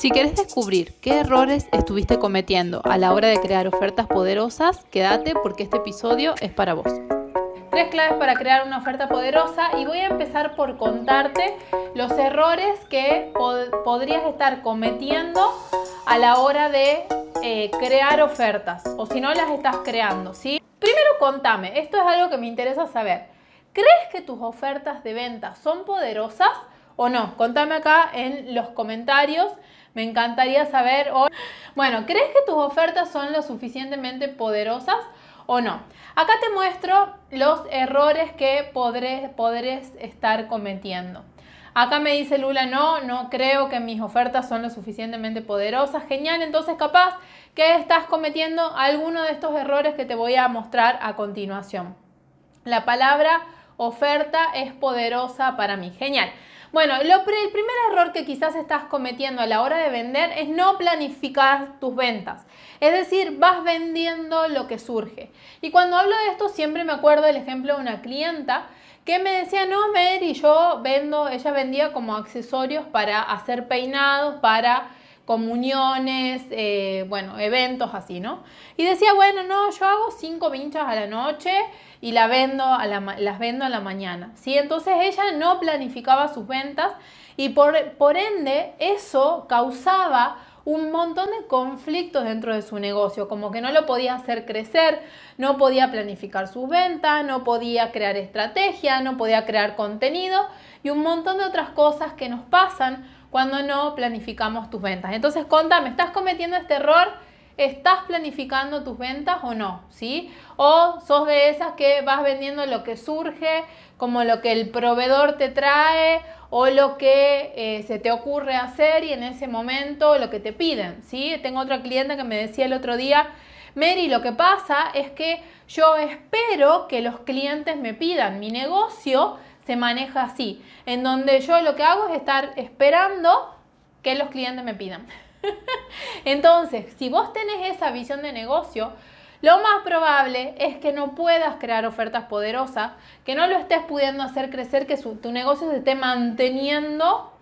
Si querés descubrir qué errores estuviste cometiendo a la hora de crear ofertas poderosas, quédate porque este episodio es para vos. Tres claves para crear una oferta poderosa y voy a empezar por contarte los errores que podrías estar cometiendo a la hora de eh, crear ofertas o si no las estás creando, ¿sí? Primero contame, esto es algo que me interesa saber. ¿Crees que tus ofertas de venta son poderosas o no? Contame acá en los comentarios. Me encantaría saber. Bueno, ¿crees que tus ofertas son lo suficientemente poderosas o no? Acá te muestro los errores que podrés, podrés estar cometiendo. Acá me dice Lula, no, no creo que mis ofertas son lo suficientemente poderosas. Genial, entonces capaz que estás cometiendo alguno de estos errores que te voy a mostrar a continuación. La palabra oferta es poderosa para mí. Genial. Bueno, el primer error que quizás estás cometiendo a la hora de vender es no planificar tus ventas. Es decir, vas vendiendo lo que surge. Y cuando hablo de esto siempre me acuerdo del ejemplo de una clienta que me decía, no, Mary, yo vendo, ella vendía como accesorios para hacer peinados, para comuniones, eh, bueno, eventos así, ¿no? Y decía, bueno, no, yo hago cinco vinchas a la noche y la vendo a la, las vendo a la mañana, ¿sí? Entonces ella no planificaba sus ventas y por, por ende eso causaba un montón de conflictos dentro de su negocio, como que no lo podía hacer crecer, no podía planificar sus ventas, no podía crear estrategia, no podía crear contenido y un montón de otras cosas que nos pasan cuando no planificamos tus ventas. Entonces, contame, ¿estás cometiendo este error? ¿Estás planificando tus ventas o no? ¿Sí? O sos de esas que vas vendiendo lo que surge, como lo que el proveedor te trae o lo que eh, se te ocurre hacer y en ese momento lo que te piden. ¿sí? Tengo otra cliente que me decía el otro día, Mary, lo que pasa es que yo espero que los clientes me pidan mi negocio se maneja así, en donde yo lo que hago es estar esperando que los clientes me pidan. Entonces, si vos tenés esa visión de negocio, lo más probable es que no puedas crear ofertas poderosas, que no lo estés pudiendo hacer crecer, que tu negocio se esté manteniendo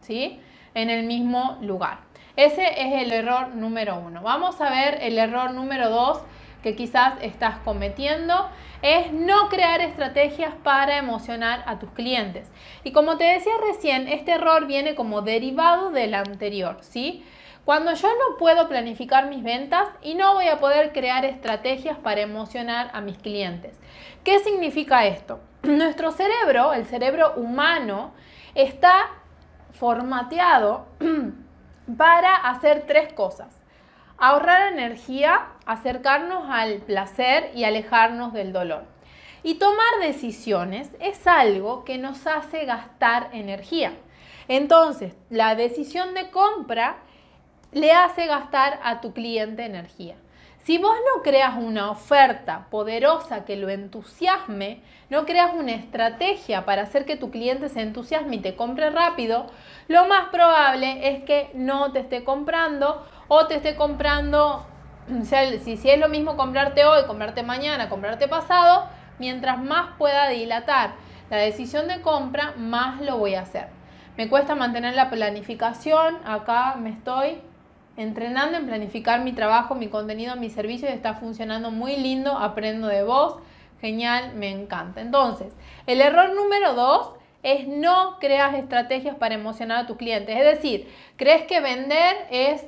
¿sí? en el mismo lugar. Ese es el error número uno. Vamos a ver el error número dos que quizás estás cometiendo es no crear estrategias para emocionar a tus clientes. Y como te decía recién, este error viene como derivado del anterior, ¿sí? Cuando yo no puedo planificar mis ventas y no voy a poder crear estrategias para emocionar a mis clientes. ¿Qué significa esto? Nuestro cerebro, el cerebro humano, está formateado para hacer tres cosas. Ahorrar energía, acercarnos al placer y alejarnos del dolor. Y tomar decisiones es algo que nos hace gastar energía. Entonces, la decisión de compra le hace gastar a tu cliente energía. Si vos no creas una oferta poderosa que lo entusiasme, no creas una estrategia para hacer que tu cliente se entusiasme y te compre rápido, lo más probable es que no te esté comprando o te esté comprando, si, si es lo mismo comprarte hoy, comprarte mañana, comprarte pasado, mientras más pueda dilatar la decisión de compra, más lo voy a hacer. Me cuesta mantener la planificación, acá me estoy entrenando en planificar mi trabajo, mi contenido, mi servicio y está funcionando muy lindo, aprendo de vos, genial, me encanta. Entonces, el error número dos es no creas estrategias para emocionar a tus clientes. Es decir, crees que vender es,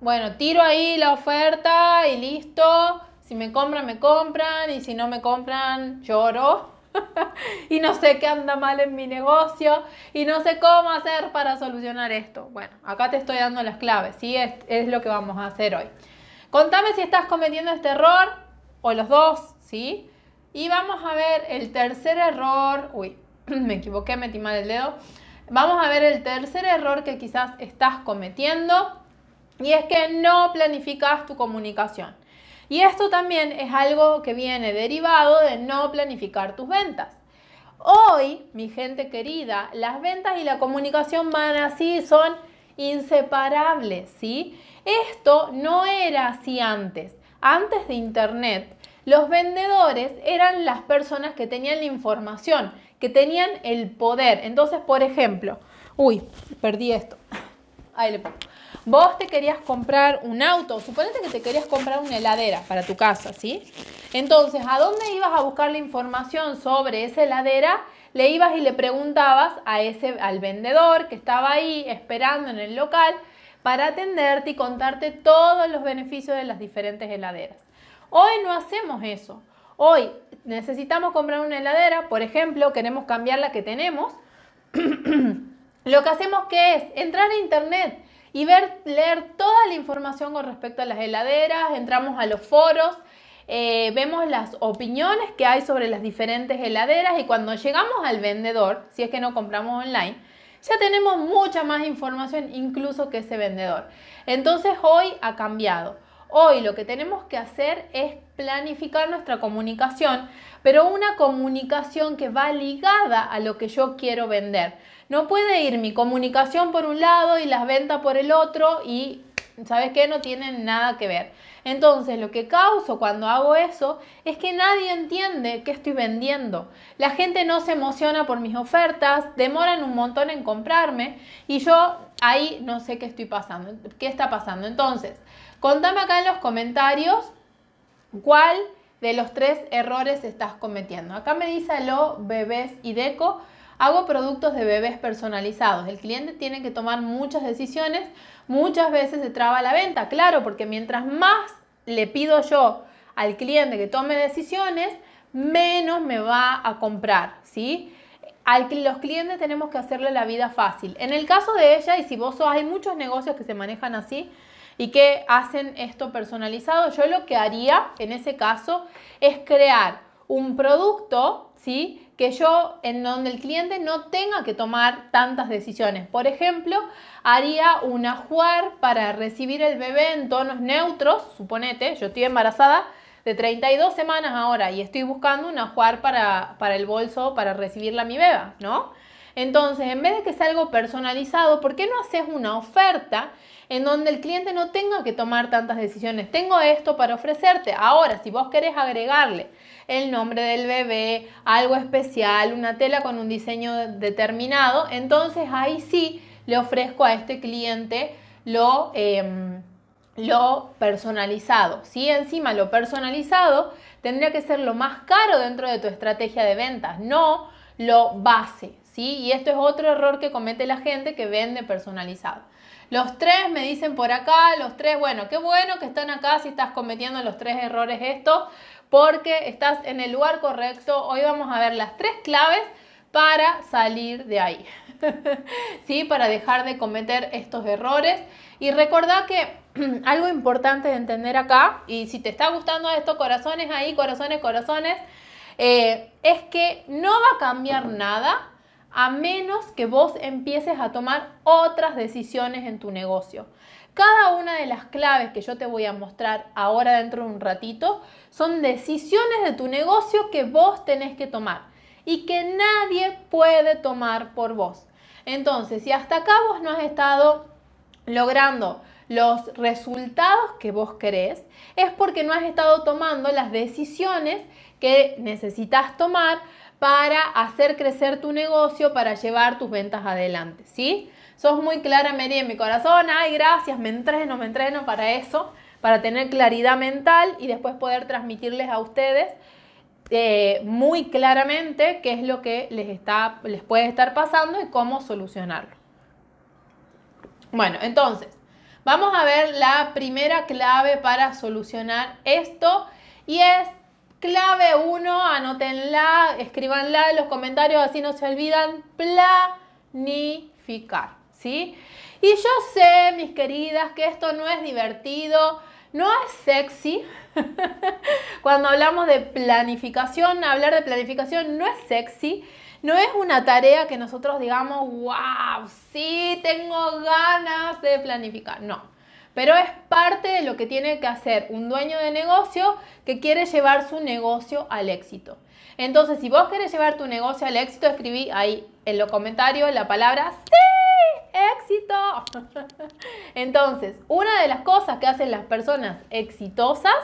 bueno, tiro ahí la oferta y listo. Si me compran, me compran. Y si no me compran, lloro. y no sé qué anda mal en mi negocio. Y no sé cómo hacer para solucionar esto. Bueno, acá te estoy dando las claves. ¿sí? Es, lo que vamos a hacer hoy. Contame si estás cometiendo este error o los dos, ¿sí? Y vamos a ver el tercer error. Uy, me equivoqué, metí mal el dedo. Vamos a ver el tercer error que quizás estás cometiendo y es que no planificas tu comunicación. Y esto también es algo que viene derivado de no planificar tus ventas. Hoy, mi gente querida, las ventas y la comunicación van así, son inseparables, ¿sí? Esto no era así antes. Antes de Internet, los vendedores eran las personas que tenían la información, que tenían el poder. Entonces, por ejemplo, uy, perdí esto. Ahí le pongo. Vos te querías comprar un auto, suponete que te querías comprar una heladera para tu casa, ¿sí? Entonces, ¿a dónde ibas a buscar la información sobre esa heladera? Le ibas y le preguntabas a ese, al vendedor que estaba ahí esperando en el local para atenderte y contarte todos los beneficios de las diferentes heladeras. Hoy no hacemos eso. Hoy necesitamos comprar una heladera, por ejemplo, queremos cambiar la que tenemos. Lo que hacemos que es entrar a internet y ver, leer toda la información con respecto a las heladeras, entramos a los foros, eh, vemos las opiniones que hay sobre las diferentes heladeras y cuando llegamos al vendedor, si es que no compramos online, ya tenemos mucha más información incluso que ese vendedor. Entonces hoy ha cambiado. Hoy lo que tenemos que hacer es planificar nuestra comunicación, pero una comunicación que va ligada a lo que yo quiero vender. No puede ir mi comunicación por un lado y las ventas por el otro y, ¿sabes qué? No tienen nada que ver. Entonces, lo que causo cuando hago eso es que nadie entiende qué estoy vendiendo. La gente no se emociona por mis ofertas, demoran un montón en comprarme y yo ahí no sé qué estoy pasando, qué está pasando. Entonces, contame acá en los comentarios cuál de los tres errores estás cometiendo. Acá me dice lo bebés y deco. Hago productos de bebés personalizados. El cliente tiene que tomar muchas decisiones. Muchas veces se traba la venta, claro, porque mientras más le pido yo al cliente que tome decisiones, menos me va a comprar, ¿sí? Al, los clientes tenemos que hacerle la vida fácil. En el caso de ella, y si vos sos, hay muchos negocios que se manejan así y que hacen esto personalizado, yo lo que haría en ese caso es crear un producto, ¿sí? que yo, en donde el cliente no tenga que tomar tantas decisiones. Por ejemplo, haría un ajuar para recibir el bebé en tonos neutros, suponete, yo estoy embarazada de 32 semanas ahora y estoy buscando un ajuar para, para el bolso para recibirla a mi beba, ¿no? Entonces, en vez de que sea algo personalizado, ¿por qué no haces una oferta en donde el cliente no tenga que tomar tantas decisiones? Tengo esto para ofrecerte. Ahora, si vos querés agregarle el nombre del bebé, algo especial, una tela con un diseño determinado, entonces ahí sí le ofrezco a este cliente lo, em, personalizado. ¿sí? Encima, lo personalizado tendría que ser lo más caro dentro de tu estrategia de ventas, no lo base. Y esto es otro error que comete la gente que vende personalizado. Los tres me dicen por acá, los tres, bueno, qué bueno que están acá si estás cometiendo los tres errores esto, porque estás en el lugar correcto. Hoy vamos a ver las tres claves para salir de ahí, ¿sí? Para dejar de cometer estos errores. Y recordá que algo importante de entender acá, y si te está gustando esto, corazones ahí, corazones, corazones, eh, es que no va a cambiar nada a menos que vos empieces a tomar otras decisiones en tu negocio. Cada una de las claves que yo te voy a mostrar ahora dentro de un ratito son decisiones de tu negocio que vos tenés que tomar y que nadie puede tomar por vos. Entonces, si hasta acá vos no has estado logrando los resultados que vos querés, es porque no has estado tomando las decisiones que necesitas tomar para hacer crecer tu negocio, para llevar tus ventas adelante, ¿sí? Sos muy clara, Mary, en mi corazón, ay, gracias, me entreno, me entreno para eso, para tener claridad mental y después poder transmitirles a ustedes eh, muy claramente qué es lo que les, está, les puede estar pasando y cómo solucionarlo. Bueno, entonces, vamos a ver la primera clave para solucionar esto y es Clave 1, anótenla, escríbanla en los comentarios, así no se olvidan, planificar, ¿sí? Y yo sé, mis queridas, que esto no es divertido, no es sexy. Cuando hablamos de planificación, hablar de planificación no es sexy. No es una tarea que nosotros digamos, wow, sí, tengo ganas de planificar. No pero es parte de lo que tiene que hacer un dueño de negocio que quiere llevar su negocio al éxito. Entonces, si vos querés llevar tu negocio al éxito, escribí ahí en los comentarios la palabra ¡Sí! ¡Éxito! Entonces, una de las cosas que hacen las personas exitosas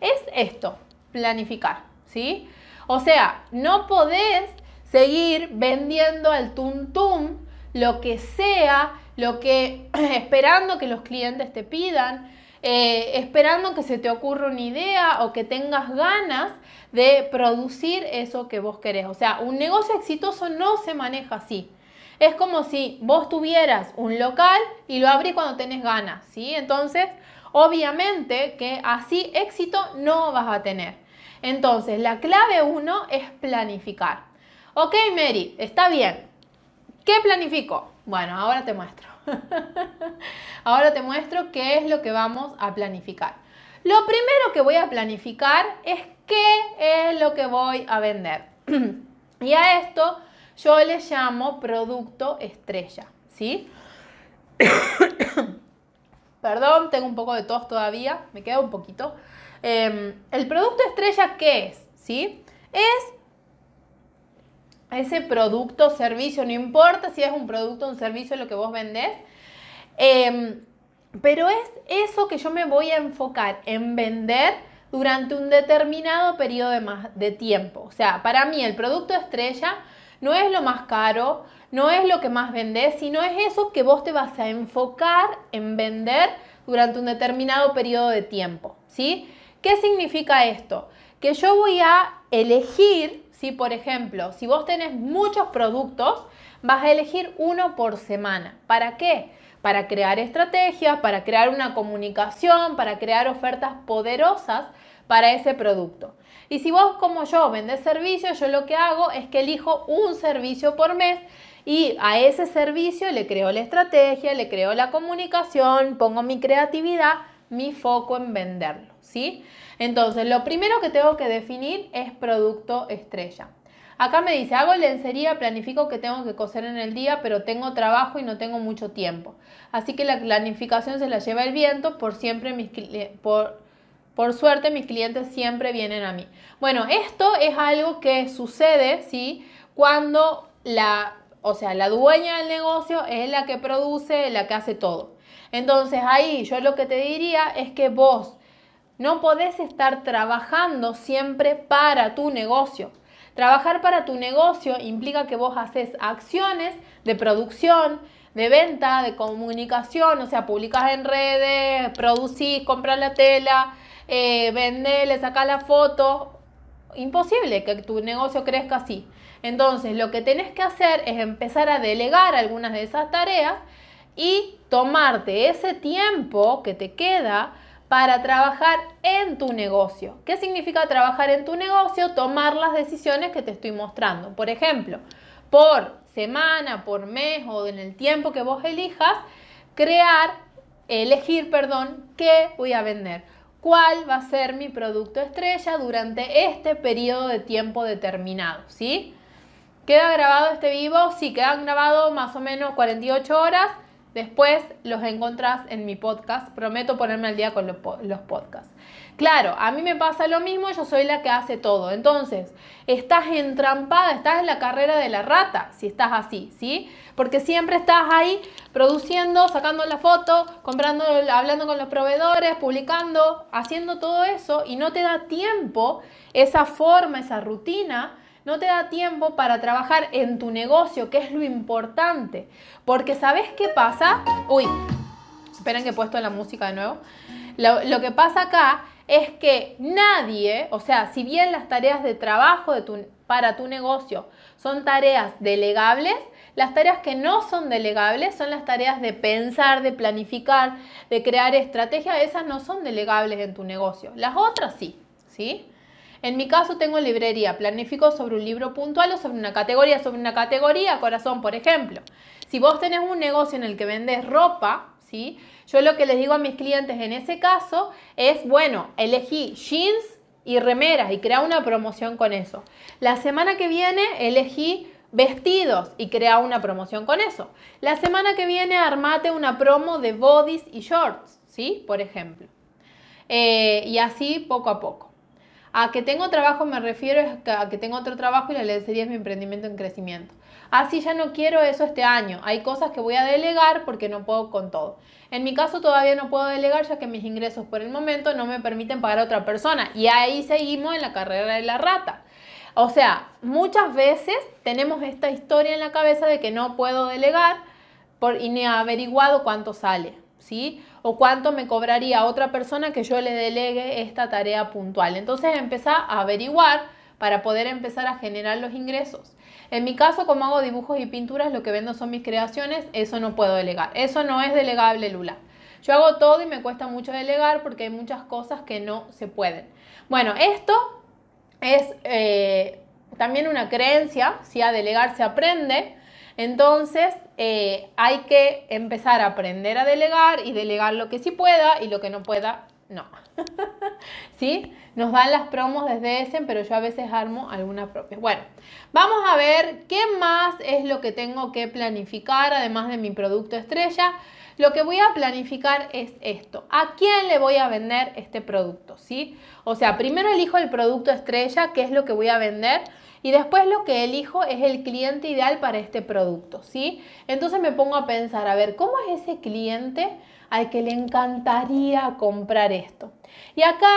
es esto, planificar, ¿sí? O sea, no podés seguir vendiendo al tuntum lo que sea lo que, esperando que los clientes te pidan, eh, esperando que se te ocurra una idea o que tengas ganas de producir eso que vos querés. O sea, un negocio exitoso no se maneja así. Es como si vos tuvieras un local y lo abrís cuando tenés ganas, ¿sí? Entonces, obviamente que así éxito no vas a tener. Entonces, la clave uno es planificar. Ok, Mary, está bien. ¿Qué planifico? Bueno, ahora te muestro. ahora te muestro qué es lo que vamos a planificar. Lo primero que voy a planificar es qué es lo que voy a vender. y a esto yo le llamo producto estrella, ¿sí? Perdón, tengo un poco de tos todavía, me queda un poquito. Em, el producto estrella, ¿qué es? ¿Sí? Es ese producto, o servicio, no importa si es un producto o un servicio lo que vos vendés, em, pero es eso que yo me voy a enfocar en vender durante un determinado periodo de, de tiempo. O sea, para mí el producto estrella no es lo más caro, no es lo que más vendés, sino es eso que vos te vas a enfocar en vender durante un determinado periodo de tiempo, ¿sí? ¿Qué significa esto? Que yo voy a elegir, si por ejemplo, si vos tenés muchos productos, vas a elegir uno por semana. ¿Para qué? Para crear estrategias, para crear una comunicación, para crear ofertas poderosas para ese producto. Y si vos como yo vendés servicios, yo lo que hago es que elijo un servicio por mes y a ese servicio le creo la estrategia, le creo la comunicación, pongo mi creatividad, mi foco en venderlo, ¿sí? Entonces, lo primero que tengo que definir es producto estrella. Acá me dice, hago lencería, planifico que tengo que coser en el día, pero tengo trabajo y no tengo mucho tiempo. Así que la planificación se la lleva el viento, por siempre mis por, por suerte mis clientes siempre vienen a mí. Bueno, esto es algo que sucede, ¿sí? Cuando la, o sea, la dueña del negocio es la que produce, la que hace todo. Entonces ahí yo lo que te diría es que vos no podés estar trabajando siempre para tu negocio. Trabajar para tu negocio implica que vos haces acciones de producción, de venta, de comunicación, o sea, publicas en redes, producís, compras la tela, eh, vendés, le sacás la foto. Imposible que tu negocio crezca así. Entonces, lo que tenés que hacer es empezar a delegar algunas de esas tareas y tomarte ese tiempo que te queda para trabajar en tu negocio. ¿Qué significa trabajar en tu negocio? Tomar las decisiones que te estoy mostrando. Por ejemplo, por semana, por mes o en el tiempo que vos elijas, crear, elegir, perdón, qué voy a vender. ¿Cuál va a ser mi producto estrella durante este periodo de tiempo determinado? ¿Sí? ¿Queda grabado este vivo? Sí, queda grabado más o menos 48 horas Después los encontrás en mi podcast. Prometo ponerme al día con los, podcasts. Claro, a mí me pasa lo mismo, yo soy la que hace todo. Entonces, estás entrampada, estás en la carrera de la rata, si estás así, ¿sí? Porque siempre estás ahí produciendo, sacando la foto, comprando, hablando con los proveedores, publicando, haciendo todo eso y no te da tiempo esa forma, esa rutina no te da tiempo para trabajar en tu negocio, que es lo importante. Porque ¿sabes qué pasa? Uy, esperen que he puesto la música de nuevo. Lo, que pasa acá es que nadie, o sea, si bien las tareas de trabajo de tu, para tu negocio son tareas delegables, las tareas que no son delegables son las tareas de pensar, de planificar, de crear estrategias. Esas no son delegables en tu negocio. Las otras sí, ¿sí? En mi caso tengo librería, planifico sobre un libro puntual o sobre una categoría, sobre una categoría, corazón, por ejemplo. Si vos tenés un negocio en el que vendes ropa, ¿sí? Yo lo que les digo a mis clientes en ese caso es, bueno, elegí jeans y remeras y crea una promoción con eso. La semana que viene elegí vestidos y crea una promoción con eso. La semana que viene armate una promo de bodies y shorts, ¿sí? Por ejemplo. Eh, y así poco a poco. A que tengo trabajo me refiero a que tengo otro trabajo y la lencería es mi emprendimiento en crecimiento. Así ya no quiero eso este año. Hay cosas que voy a delegar porque no puedo con todo. En mi caso todavía no puedo delegar ya que mis ingresos por el momento no me permiten pagar a otra persona. Y ahí seguimos en la carrera de la rata. O sea, muchas veces tenemos esta historia en la cabeza de que no puedo delegar por, y ni averiguado cuánto sale, O cuánto me cobraría otra persona que yo le delegue esta tarea puntual. Entonces empezar a averiguar para poder empezar a generar los ingresos. En mi caso, como hago dibujos y pinturas, lo que vendo son mis creaciones, eso no puedo delegar. Eso no es delegable, Lula. Yo hago todo y me cuesta mucho delegar porque hay muchas cosas que no se pueden. Bueno, esto es eh, también una creencia, si a delegar se aprende, entonces eh, hay que empezar a aprender a delegar y delegar lo que sí pueda y lo que no pueda, no. ¿Sí? Nos dan las promos desde ese, pero yo a veces armo algunas propias. Bueno, vamos a ver qué más es lo que tengo que planificar, además de mi producto estrella. Lo que voy a planificar es esto. ¿A quién le voy a vender este producto? ¿Sí? O sea, primero elijo el producto estrella, qué es lo que voy a vender. Y después lo que elijo es el cliente ideal para este producto, ¿sí? Entonces me pongo a pensar, a ver, ¿cómo es ese cliente al que le encantaría comprar esto? Y acá,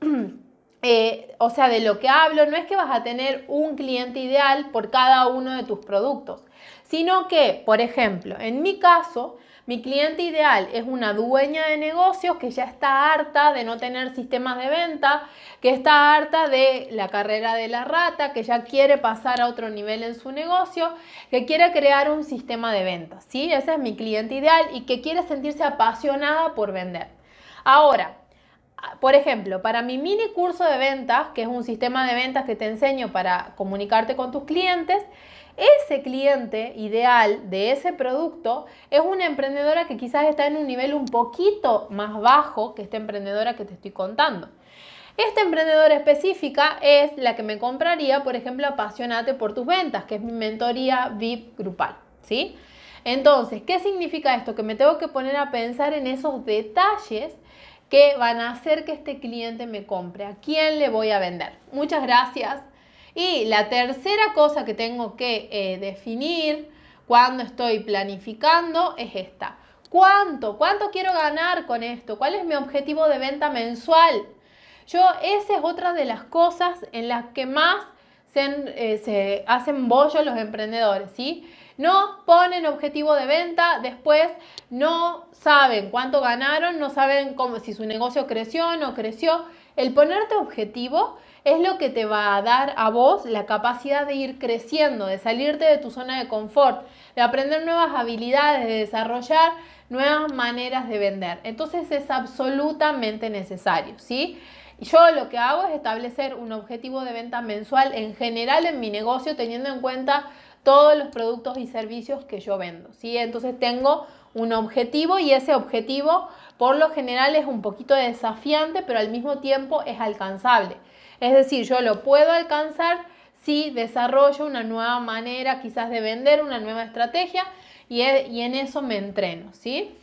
eh, o sea, de lo que hablo, no es que vas a tener un cliente ideal por cada uno de tus productos, sino que, por ejemplo, en mi caso, mi cliente ideal es una dueña de negocios que ya está harta de no tener sistemas de venta, que está harta de la carrera de la rata, que ya quiere pasar a otro nivel en su negocio, que quiere crear un sistema de ventas. ¿sí? Ese es mi cliente ideal y que quiere sentirse apasionada por vender. Ahora, por ejemplo, para mi mini curso de ventas, que es un sistema de ventas que te enseño para comunicarte con tus clientes, ese cliente ideal de ese producto es una emprendedora que quizás está en un nivel un poquito más bajo que esta emprendedora que te estoy contando. Esta emprendedora específica es la que me compraría, por ejemplo, Apasionate por tus ventas, que es mi mentoría VIP grupal, ¿sí? Entonces, ¿qué significa esto? Que me tengo que poner a pensar en esos detalles que van a hacer que este cliente me compre. ¿A quién le voy a vender? Muchas gracias. Y la tercera cosa que tengo que eh, definir cuando estoy planificando es esta. ¿Cuánto? ¿Cuánto quiero ganar con esto? ¿Cuál es mi objetivo de venta mensual? Yo, esa es otra de las cosas en las que más se, eh, se hacen bollo los emprendedores, ¿sí? No ponen objetivo de venta, después no saben cuánto ganaron, no saben cómo, si su negocio creció o no creció. El ponerte objetivo es lo que te va a dar a vos la capacidad de ir creciendo, de salirte de tu zona de confort, de aprender nuevas habilidades, de desarrollar nuevas maneras de vender. Entonces es absolutamente necesario, ¿sí? Yo lo que hago es establecer un objetivo de venta mensual en general en mi negocio teniendo en cuenta todos los productos y servicios que yo vendo, ¿sí? Entonces tengo un objetivo y ese objetivo por lo general es un poquito desafiante, pero al mismo tiempo es alcanzable. Es decir, yo lo puedo alcanzar si desarrollo una nueva manera quizás de vender, una nueva estrategia y, en eso me entreno, ¿sí?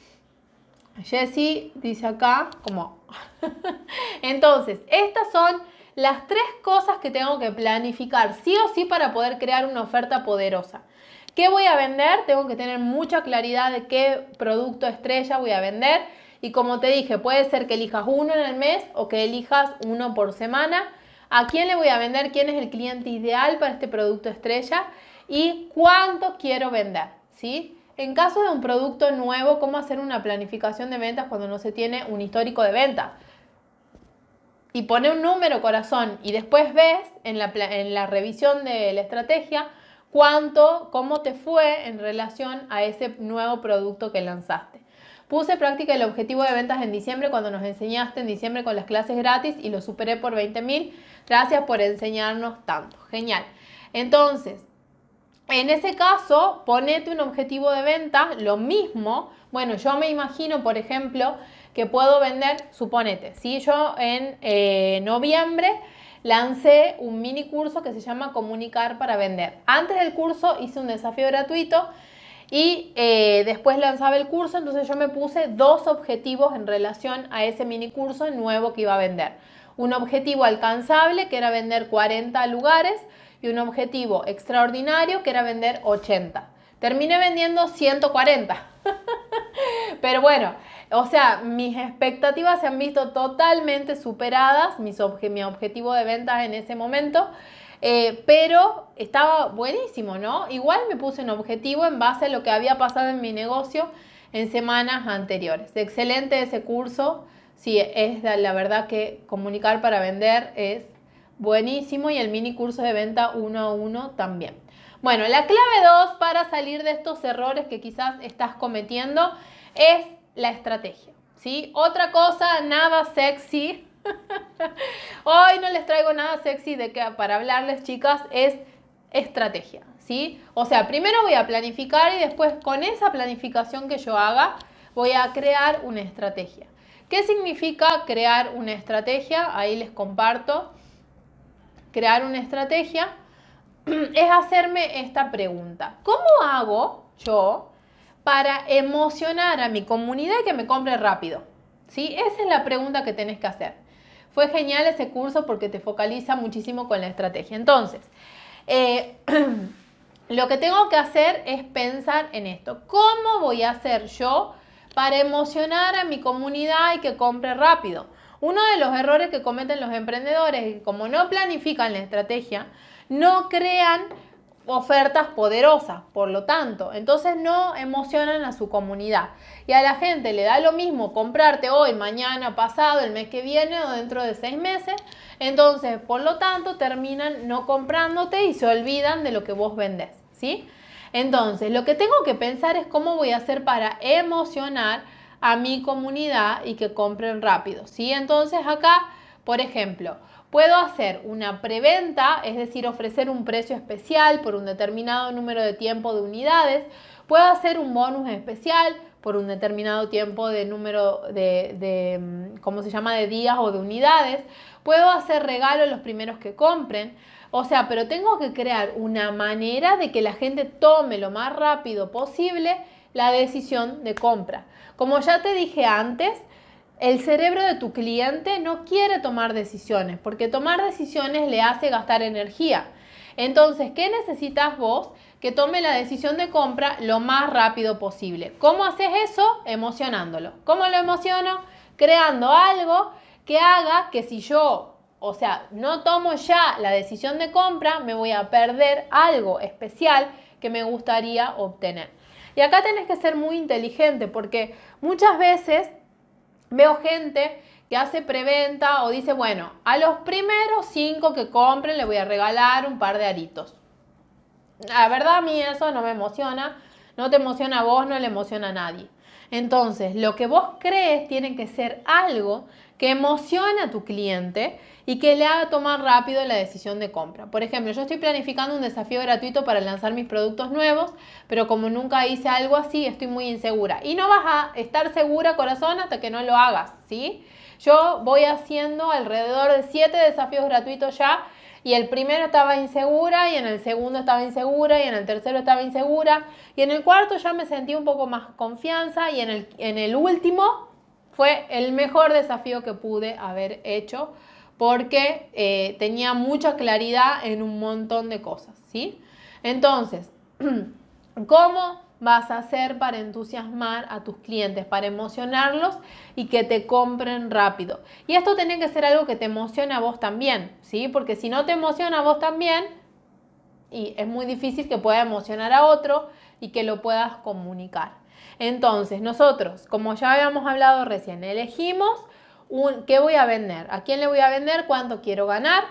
Jessie dice acá como... Entonces, estas son las tres cosas que tengo que planificar sí o sí para poder crear una oferta poderosa. ¿Qué voy a vender? Tengo que tener mucha claridad de qué producto estrella voy a vender. Y como te dije, puede ser que elijas uno en el mes o que elijas uno por semana a quién le voy a vender, quién es el cliente ideal para este producto estrella y cuánto quiero vender, ¿sí? En caso de un producto nuevo, ¿cómo hacer una planificación de ventas cuando no se tiene un histórico de venta? Y pone un número, corazón, y después ves en la, en la revisión de la estrategia cuánto, cómo te fue en relación a ese nuevo producto que lanzaste. Puse práctica el objetivo de ventas en diciembre cuando nos enseñaste en diciembre con las clases gratis y lo superé por 20 mil. Gracias por enseñarnos tanto. Genial. Entonces, en ese caso, ponete un objetivo de venta, lo mismo. Bueno, yo me imagino, por ejemplo, que puedo vender, suponete, si yo en eh, noviembre lancé un mini curso que se llama Comunicar para Vender. Antes del curso hice un desafío gratuito y eh, después lanzaba el curso, entonces yo me puse dos objetivos en relación a ese mini curso nuevo que iba a vender. Un objetivo alcanzable, que era vender 40 lugares, y un objetivo extraordinario, que era vender 80. Terminé vendiendo 140. Pero bueno, o sea, mis expectativas se han visto totalmente superadas, mi objetivo de ventas en ese momento. Eh, pero estaba buenísimo, ¿no? Igual me puse un objetivo en base a lo que había pasado en mi negocio en semanas anteriores. Excelente ese curso. Sí, es la verdad que comunicar para vender es buenísimo y el mini curso de venta uno a uno también. Bueno, la clave 2 para salir de estos errores que quizás estás cometiendo es la estrategia. ¿sí? Otra cosa, nada sexy Hoy no les traigo nada sexy de que para hablarles, chicas, es estrategia, ¿sí? O sea, primero voy a planificar y después con esa planificación que yo haga, voy a crear una estrategia. ¿Qué significa crear una estrategia? Ahí les comparto. Crear una estrategia es hacerme esta pregunta. ¿Cómo hago yo para emocionar a mi comunidad y que me compre rápido? ¿Sí? Esa es la pregunta que tenés que hacer. Fue genial ese curso porque te focaliza muchísimo con la estrategia. Entonces, eh, lo que tengo que hacer es pensar en esto. ¿Cómo voy a hacer yo para emocionar a mi comunidad y que compre rápido? Uno de los errores que cometen los emprendedores es que como no planifican la estrategia, no crean ofertas poderosas, por lo tanto, entonces no emocionan a su comunidad. Y a la gente le da lo mismo comprarte hoy, mañana, pasado, el mes que viene o dentro de seis meses. Entonces, por lo tanto, terminan no comprándote y se olvidan de lo que vos vendés, ¿sí? Entonces, lo que tengo que pensar es cómo voy a hacer para emocionar a mi comunidad y que compren rápido, ¿sí? Entonces, acá, por ejemplo, Puedo hacer una preventa, es decir, ofrecer un precio especial por un determinado número de tiempo de unidades. Puedo hacer un bonus especial por un determinado tiempo de número de, mm, ¿cómo se llama?, de días o de unidades. Puedo hacer regalo a los primeros que compren. O sea, pero tengo que crear una manera de que la gente tome lo más rápido posible la decisión de compra. Como ya te dije antes, el cerebro de tu cliente no quiere tomar decisiones, porque tomar decisiones le hace gastar energía. Entonces, ¿qué necesitas vos? Que tome la decisión de compra lo más rápido posible. ¿Cómo haces eso? Emocionándolo. ¿Cómo lo emociono? Creando algo que haga que si yo, o sea, no tomo ya la decisión de compra, me voy a perder algo especial que me gustaría obtener. Y acá tenés que ser muy inteligente porque muchas veces Veo gente que hace preventa o dice, bueno, a los primeros cinco que compren le voy a regalar un par de aritos. La verdad a mí eso no me emociona, no te emociona a vos, no le emociona a nadie. Entonces, lo que vos crees tiene que ser algo que emocione a tu cliente y que le haga tomar rápido la decisión de compra. Por ejemplo, yo estoy planificando un desafío gratuito para lanzar mis productos nuevos, pero como nunca hice algo así, estoy muy insegura. Y no vas a estar segura, corazón, hasta que no lo hagas, ¿sí? Yo voy haciendo alrededor de siete desafíos gratuitos ya y el primero estaba insegura y en el segundo estaba insegura y en el tercero estaba insegura y en el cuarto ya me sentí un poco más confianza y en el, en el último fue el mejor desafío que pude haber hecho porque eh, tenía mucha claridad en un montón de cosas, ¿sí? Entonces, ¿cómo vas a hacer para entusiasmar a tus clientes, para emocionarlos y que te compren rápido? Y esto tiene que ser algo que te emocione a vos también, ¿sí? Porque si no te emociona a vos también, y es muy difícil que pueda emocionar a otro y que lo puedas comunicar. Entonces, nosotros, como ya habíamos hablado recién, elegimos qué voy a vender, a quién le voy a vender, cuánto quiero ganar.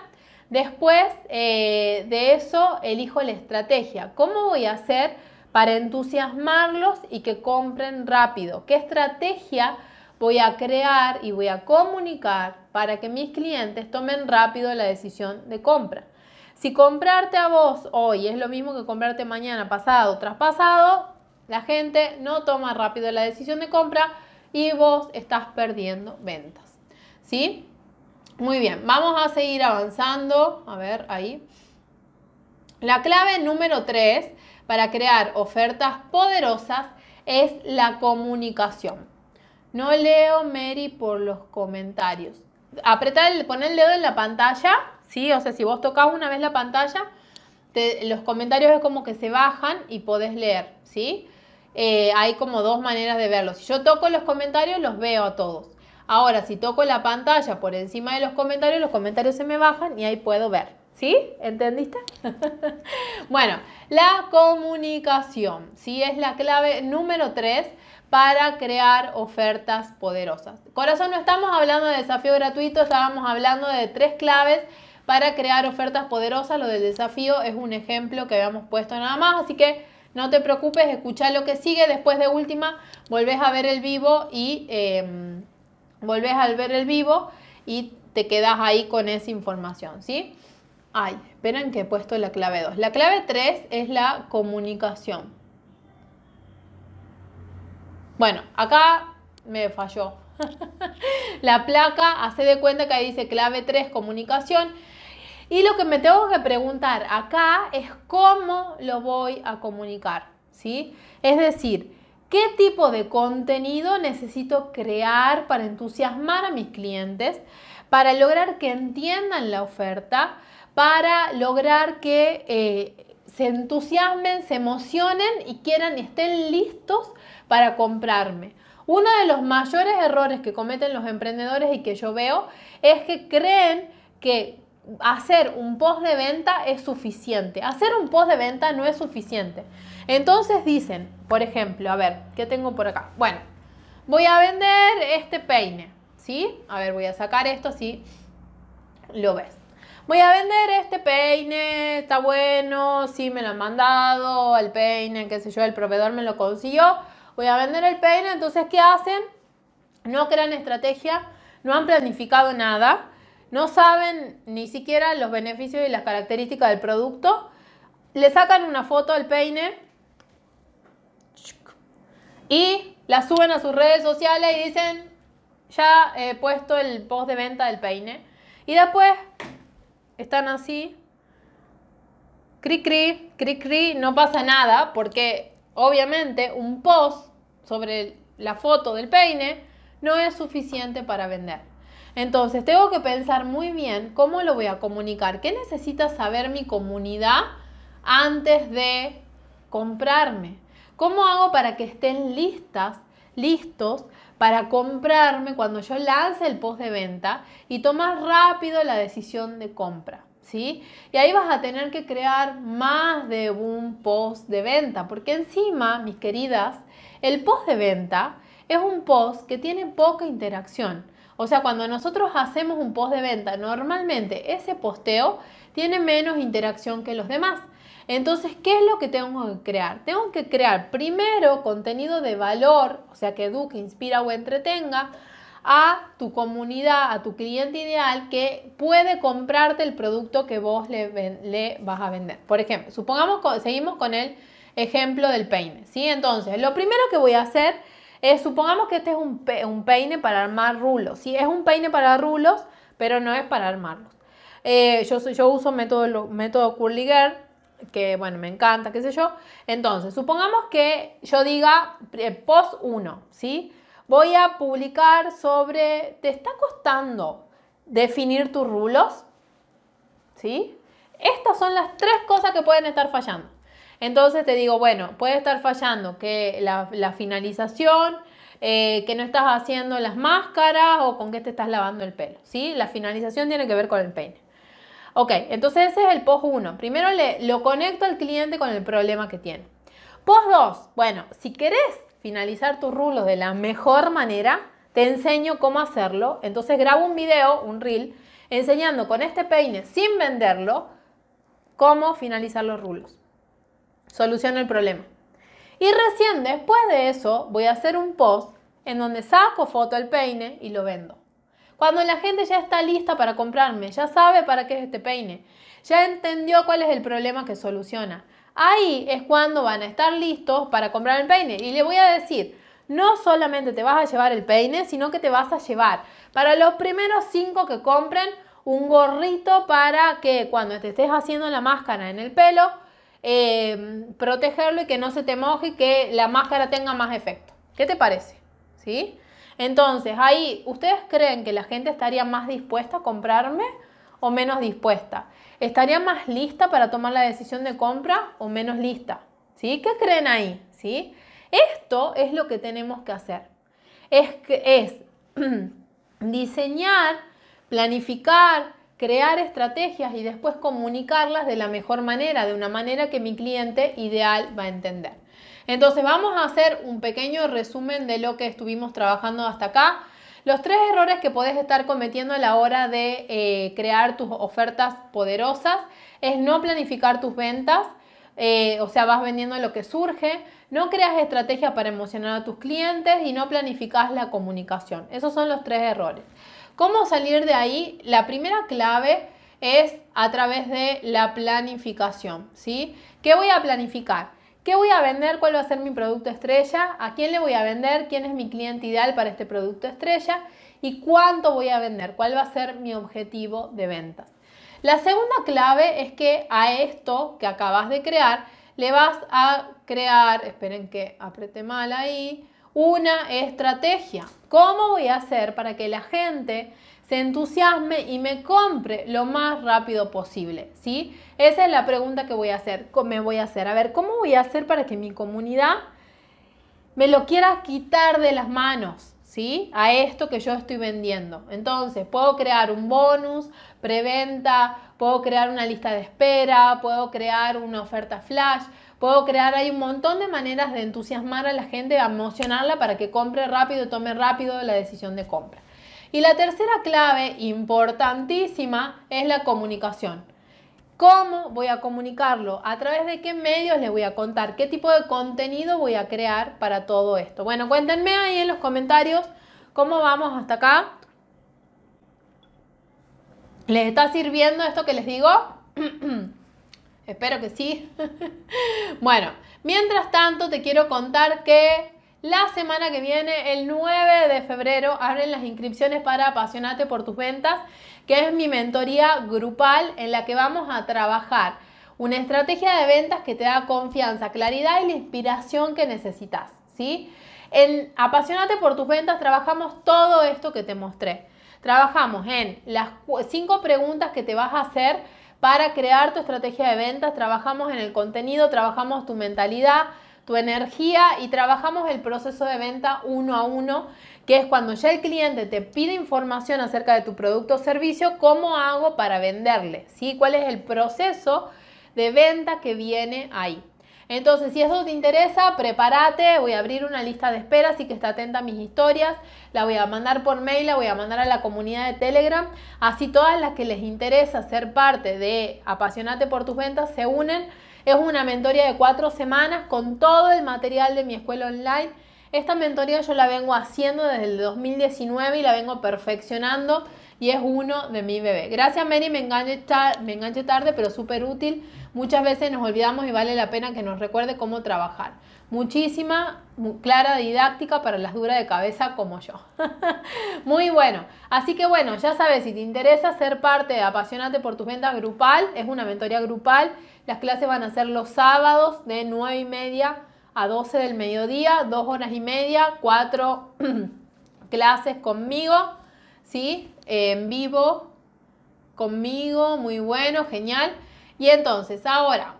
Después eh, de eso, elijo la estrategia. ¿Cómo voy a hacer para entusiasmarlos y que compren rápido? ¿Qué estrategia voy a crear y voy a comunicar para que mis clientes tomen rápido la decisión de compra? Si comprarte a vos hoy es lo mismo que comprarte mañana, pasado, traspasado, la gente no toma rápido la decisión de compra y vos estás perdiendo ventas. ¿Sí? Muy bien, vamos a seguir avanzando. A ver, ahí. La clave número 3 para crear ofertas poderosas es la comunicación. No leo, Mary, por los comentarios. Apretar, el, poner el dedo en la pantalla, ¿sí? O sea, si vos tocas una vez la pantalla, los comentarios es como que se bajan y podés leer, ¿sí? Eh, hay como dos maneras de verlos. Si yo toco los comentarios, los veo a todos. Ahora, si toco la pantalla por encima de los comentarios, los comentarios se me bajan y ahí puedo ver. ¿Sí? ¿Entendiste? bueno, la comunicación, ¿sí? Es la clave número 3 para crear ofertas poderosas. Corazón, no estamos hablando de desafío gratuito, estábamos hablando de tres claves para crear ofertas poderosas. Lo del desafío es un ejemplo que habíamos puesto nada más, así que no te preocupes, escucha lo que sigue. Después de última, volvés a ver el vivo y eh, volvés a ver el vivo y te quedas ahí con esa información, ¿sí? Ay, esperen que he puesto la clave 2. La clave 3 es la comunicación. Bueno, acá me falló. la placa hace de cuenta que ahí dice clave 3, comunicación. Y lo que me tengo que preguntar acá es cómo lo voy a comunicar, ¿sí? Es decir, ¿qué tipo de contenido necesito crear para entusiasmar a mis clientes, para lograr que entiendan la oferta, para lograr que eh, se entusiasmen, se emocionen y quieran y estén listos para comprarme? Uno de los mayores errores que cometen los emprendedores y que yo veo es que creen que hacer un post de venta es suficiente. Hacer un post de venta no es suficiente. Entonces dicen, por ejemplo, a ver, ¿qué tengo por acá? Bueno, voy a vender este peine, ¿sí? A ver, voy a sacar esto así, lo ves. Voy a vender este peine, está bueno, sí me lo han mandado, el peine, qué sé yo, el proveedor me lo consiguió. Voy a vender el peine, entonces, ¿qué hacen? No crean estrategia, no han planificado nada no saben ni siquiera los beneficios y las características del producto, le sacan una foto del peine y la suben a sus redes sociales y dicen, ya he puesto el post de venta del peine. Y después están así, cri cri, cri cri, no pasa nada porque obviamente un post sobre la foto del peine no es suficiente para vender. Entonces, tengo que pensar muy bien cómo lo voy a comunicar. ¿Qué necesita saber mi comunidad antes de comprarme? ¿Cómo hago para que estén listas, listos para comprarme cuando yo lance el post de venta y tomar rápido la decisión de compra? ¿Sí? Y ahí vas a tener que crear más de un post de venta, porque encima, mis queridas, el post de venta es un post que tiene poca interacción. O sea, cuando nosotros hacemos un post de venta, normalmente ese posteo tiene menos interacción que los demás. Entonces, ¿qué es lo que tengo que crear? Tengo que crear primero contenido de valor, o sea, que eduque, inspira o entretenga a tu comunidad, a tu cliente ideal que puede comprarte el producto que vos le, vas a vender. Por ejemplo, supongamos, seguimos con el ejemplo del peine, ¿sí? Entonces, lo primero que voy a hacer eh, supongamos que este es un, peine para armar rulos. Sí, es un peine para rulos, pero no es para armarlos. Eh, yo, uso método, método Curly Girl, que bueno, me encanta, qué sé yo. Entonces, supongamos que yo diga eh, post 1, ¿sí? Voy a publicar sobre, ¿te está costando definir tus rulos? ¿Sí? Estas son las tres cosas que pueden estar fallando. Entonces te digo, bueno, puede estar fallando que la, finalización, eh, que no estás haciendo las máscaras o con qué te estás lavando el pelo. ¿sí? La finalización tiene que ver con el peine. Ok, entonces ese es el post 1. Primero le, lo conecto al cliente con el problema que tiene. Post 2, bueno, si querés finalizar tus rulos de la mejor manera, te enseño cómo hacerlo. Entonces grabo un video, un reel, enseñando con este peine sin venderlo cómo finalizar los rulos soluciono el problema. Y recién después de eso voy a hacer un post en donde saco foto del peine y lo vendo. Cuando la gente ya está lista para comprarme, ya sabe para qué es este peine, ya entendió cuál es el problema que soluciona. Ahí es cuando van a estar listos para comprar el peine. Y le voy a decir, no solamente te vas a llevar el peine, sino que te vas a llevar para los primeros cinco que compren un gorrito para que cuando te estés haciendo la máscara en el pelo, Em, protegerlo y que no se te moje y que la máscara tenga más efecto. ¿Qué te parece? ¿Sí? Entonces, ahí, ¿ustedes creen que la gente estaría más dispuesta a comprarme o menos dispuesta? ¿Estaría más lista para tomar la decisión de compra o menos lista? ¿Sí? ¿Qué creen ahí? ¿Sí? Esto es lo que tenemos que hacer. Es, es diseñar, planificar, crear estrategias y después comunicarlas de la mejor manera, de una manera que mi cliente ideal va a entender. Entonces vamos a hacer un pequeño resumen de lo que estuvimos trabajando hasta acá. Los tres errores que puedes estar cometiendo a la hora de eh, crear tus ofertas poderosas es no planificar tus ventas, eh, o sea, vas vendiendo lo que surge, no creas estrategias para emocionar a tus clientes y no planificas la comunicación. Esos son los tres errores. ¿Cómo salir de ahí? La primera clave es a través de la planificación, ¿sí? ¿Qué voy a planificar? ¿Qué voy a vender? ¿Cuál va a ser mi producto estrella? ¿A quién le voy a vender? ¿Quién es mi cliente ideal para este producto estrella? ¿Y cuánto voy a vender? ¿Cuál va a ser mi objetivo de ventas? La segunda clave es que a esto que acabas de crear le vas a crear, esperen que apriete mal ahí, una estrategia. ¿Cómo voy a hacer para que la gente se entusiasme y me compre lo más rápido posible? ¿Sí? Esa es la pregunta que voy a hacer. Me voy a hacer. A ver, ¿cómo voy a hacer para que mi comunidad me lo quiera quitar de las manos? ¿Sí? A esto que yo estoy vendiendo. Entonces, puedo crear un bonus, preventa, puedo crear una lista de espera, puedo crear una oferta flash, Puedo crear ahí un montón de maneras de entusiasmar a la gente, emocionarla para que compre rápido, tome rápido la decisión de compra. Y la tercera clave importantísima es la comunicación. ¿Cómo voy a comunicarlo? ¿A través de qué medios les voy a contar? ¿Qué tipo de contenido voy a crear para todo esto? Bueno, cuéntenme ahí en los comentarios cómo vamos hasta acá. ¿Les está sirviendo esto que les digo? Espero que sí. bueno, mientras tanto te quiero contar que la semana que viene, el 9 de febrero, abren las inscripciones para Apasionate por tus ventas, que es mi mentoría grupal en la que vamos a trabajar una estrategia de ventas que te da confianza, claridad y la inspiración que necesitas, ¿sí? En Apasionate por tus ventas trabajamos todo esto que te mostré. Trabajamos en las cinco preguntas que te vas a hacer para crear tu estrategia de ventas. Trabajamos en el contenido, trabajamos tu mentalidad, tu energía y trabajamos el proceso de venta uno a uno, que es cuando ya el cliente te pide información acerca de tu producto o servicio, cómo hago para venderle, ¿sí? ¿Cuál es el proceso de venta que viene ahí? Entonces, si eso te interesa, prepárate, voy a abrir una lista de espera, así que está atenta a mis historias, la voy a mandar por mail, la voy a mandar a la comunidad de Telegram, así todas las que les interesa ser parte de Apasionate por tus ventas se unen. Es una mentoría de cuatro semanas con todo el material de mi escuela online. Esta mentoría yo la vengo haciendo desde el 2019 y la vengo perfeccionando y es uno de mi bebé. Gracias Mary, me enganché, me enganché tarde, pero súper útil. Muchas veces nos olvidamos y vale la pena que nos recuerde cómo trabajar. Muchísima, clara didáctica para las duras de cabeza como yo. muy bueno. Así que bueno, ya sabes, si te interesa ser parte de Apasionate por tus ventas grupal, es una mentoría grupal. Las clases van a ser los sábados de 9 y media a 12 del mediodía, dos horas y media, cuatro clases conmigo, ¿sí? En vivo, conmigo, muy bueno, genial. Y entonces, ahora,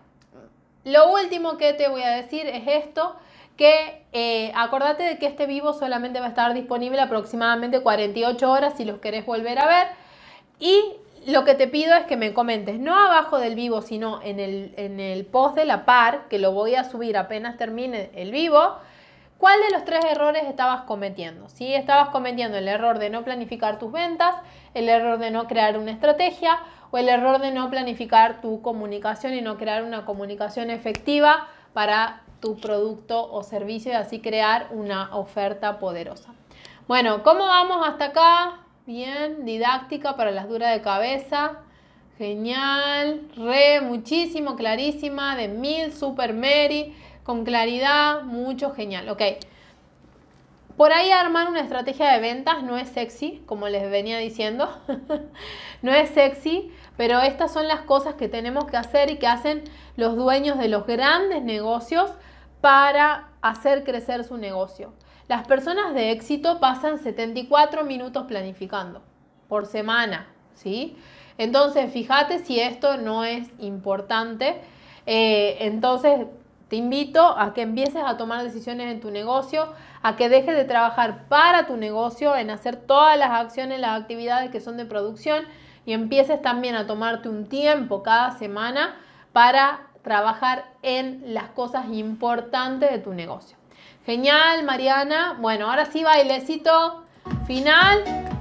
lo último que te voy a decir es esto, que eh, acordate de que este vivo solamente va a estar disponible aproximadamente 48 horas si los querés volver a ver. Y lo que te pido es que me comentes, no abajo del vivo, sino en el, en el post de la par, que lo voy a subir apenas termine el vivo, ¿cuál de los tres errores estabas cometiendo? Si estabas cometiendo el error de no planificar tus ventas, el error de no crear una estrategia o el error de no planificar tu comunicación y no crear una comunicación efectiva para tu producto o servicio y así crear una oferta poderosa. Bueno, ¿cómo vamos hasta acá? Bien, didáctica para las duras de cabeza. Genial, re, muchísimo, clarísima, de mil, super Mary, con claridad, mucho, genial. Ok. Por ahí armar una estrategia de ventas no es sexy, como les venía diciendo. no es sexy, pero estas son las cosas que tenemos que hacer y que hacen los dueños de los grandes negocios para hacer crecer su negocio. Las personas de éxito pasan 74 minutos planificando por semana, ¿sí? Entonces, fíjate si esto no es importante. Eh, entonces, te invito a que empieces a tomar decisiones en tu negocio, a que dejes de trabajar para tu negocio, en hacer todas las acciones, las actividades que son de producción y empieces también a tomarte un tiempo cada semana para trabajar en las cosas importantes de tu negocio. Genial, Mariana. Bueno, ahora sí, bailecito final.